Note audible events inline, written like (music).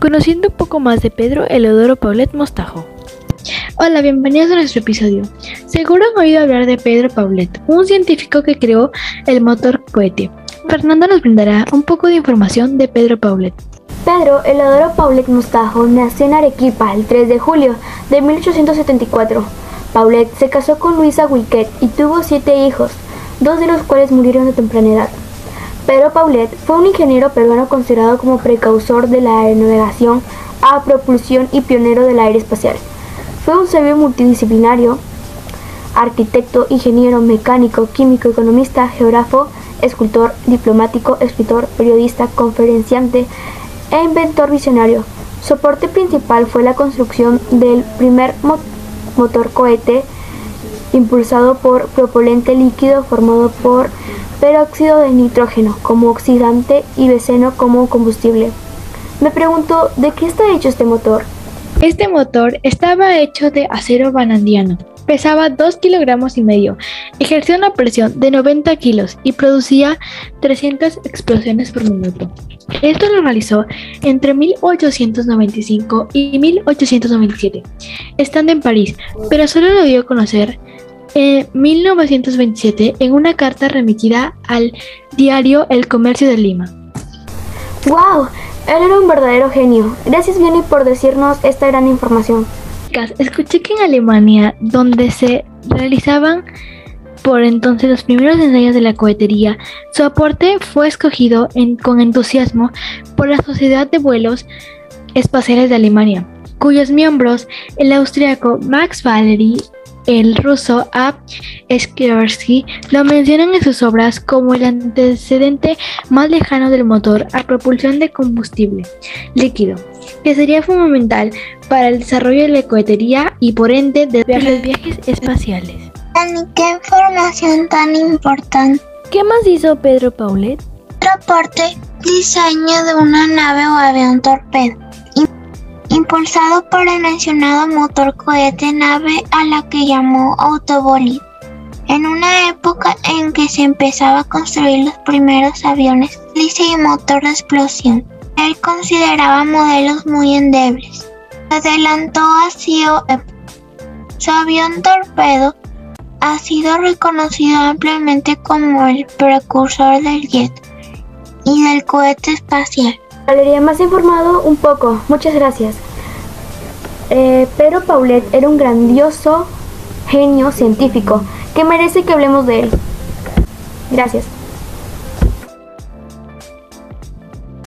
Conociendo un poco más de Pedro Elodoro Paulet Mostajo. Hola, bienvenidos a nuestro episodio. Seguro han oído hablar de Pedro Paulet, un científico que creó el motor cohete. Fernando nos brindará un poco de información de Pedro Paulet. Pedro Elodoro Paulet Mostajo nació en Arequipa el 3 de julio de 1874. Paulet se casó con Luisa Wilquet y tuvo siete hijos, dos de los cuales murieron de temprana edad. Pedro Paulet fue un ingeniero peruano considerado como precursor de la aeronavegación a propulsión y pionero del aire espacial. Fue un sabio multidisciplinario, arquitecto, ingeniero, mecánico, químico, economista, geógrafo, escultor, diplomático, escritor, periodista, conferenciante e inventor visionario. Su aporte principal fue la construcción del primer motor cohete impulsado por propelente líquido formado por peróxido de nitrógeno como oxidante y beceno como combustible. Me pregunto, ¿de qué está hecho este motor? Este motor estaba hecho de acero vanadiano. Pesaba 2 kilogramos y medio, ejercía una presión de 90 kilos y producía 300 explosiones por minuto. Esto lo realizó entre 1895 y 1897, estando en París, pero solo lo dio a conocer en 1927 en una carta remitida al diario El Comercio de Lima. ¡Wow! Él era un verdadero genio. Gracias, Jenny, por decirnos esta gran información. Escuché que en Alemania, donde se realizaban por entonces los primeros ensayos de la cohetería, su aporte fue escogido con entusiasmo por la Sociedad de Vuelos Espaciales de Alemania, cuyos miembros, el austriaco Max Valery el ruso A. Sklersky lo mencionan en sus obras como el antecedente más lejano del motor a propulsión de combustible líquido, que sería fundamental para el desarrollo de la cohetería y por ende de los viajes (laughs) espaciales. ¿Qué información tan importante? ¿Qué más hizo Pedro Paulet? Reporte diseño de una nave o avión torpedo impulsado por el mencionado motor cohete nave a la que llamó autobolid. En una época en que se empezaba a construir los primeros aviones y motor de explosión, él consideraba modelos muy endebles. Adelantó así su avión torpedo ha sido reconocido ampliamente como el precursor del jet y del cohete espacial. Valeria, más informado un poco. Muchas gracias. Eh, Pedro Paulet era un grandioso genio científico que merece que hablemos de él. Gracias.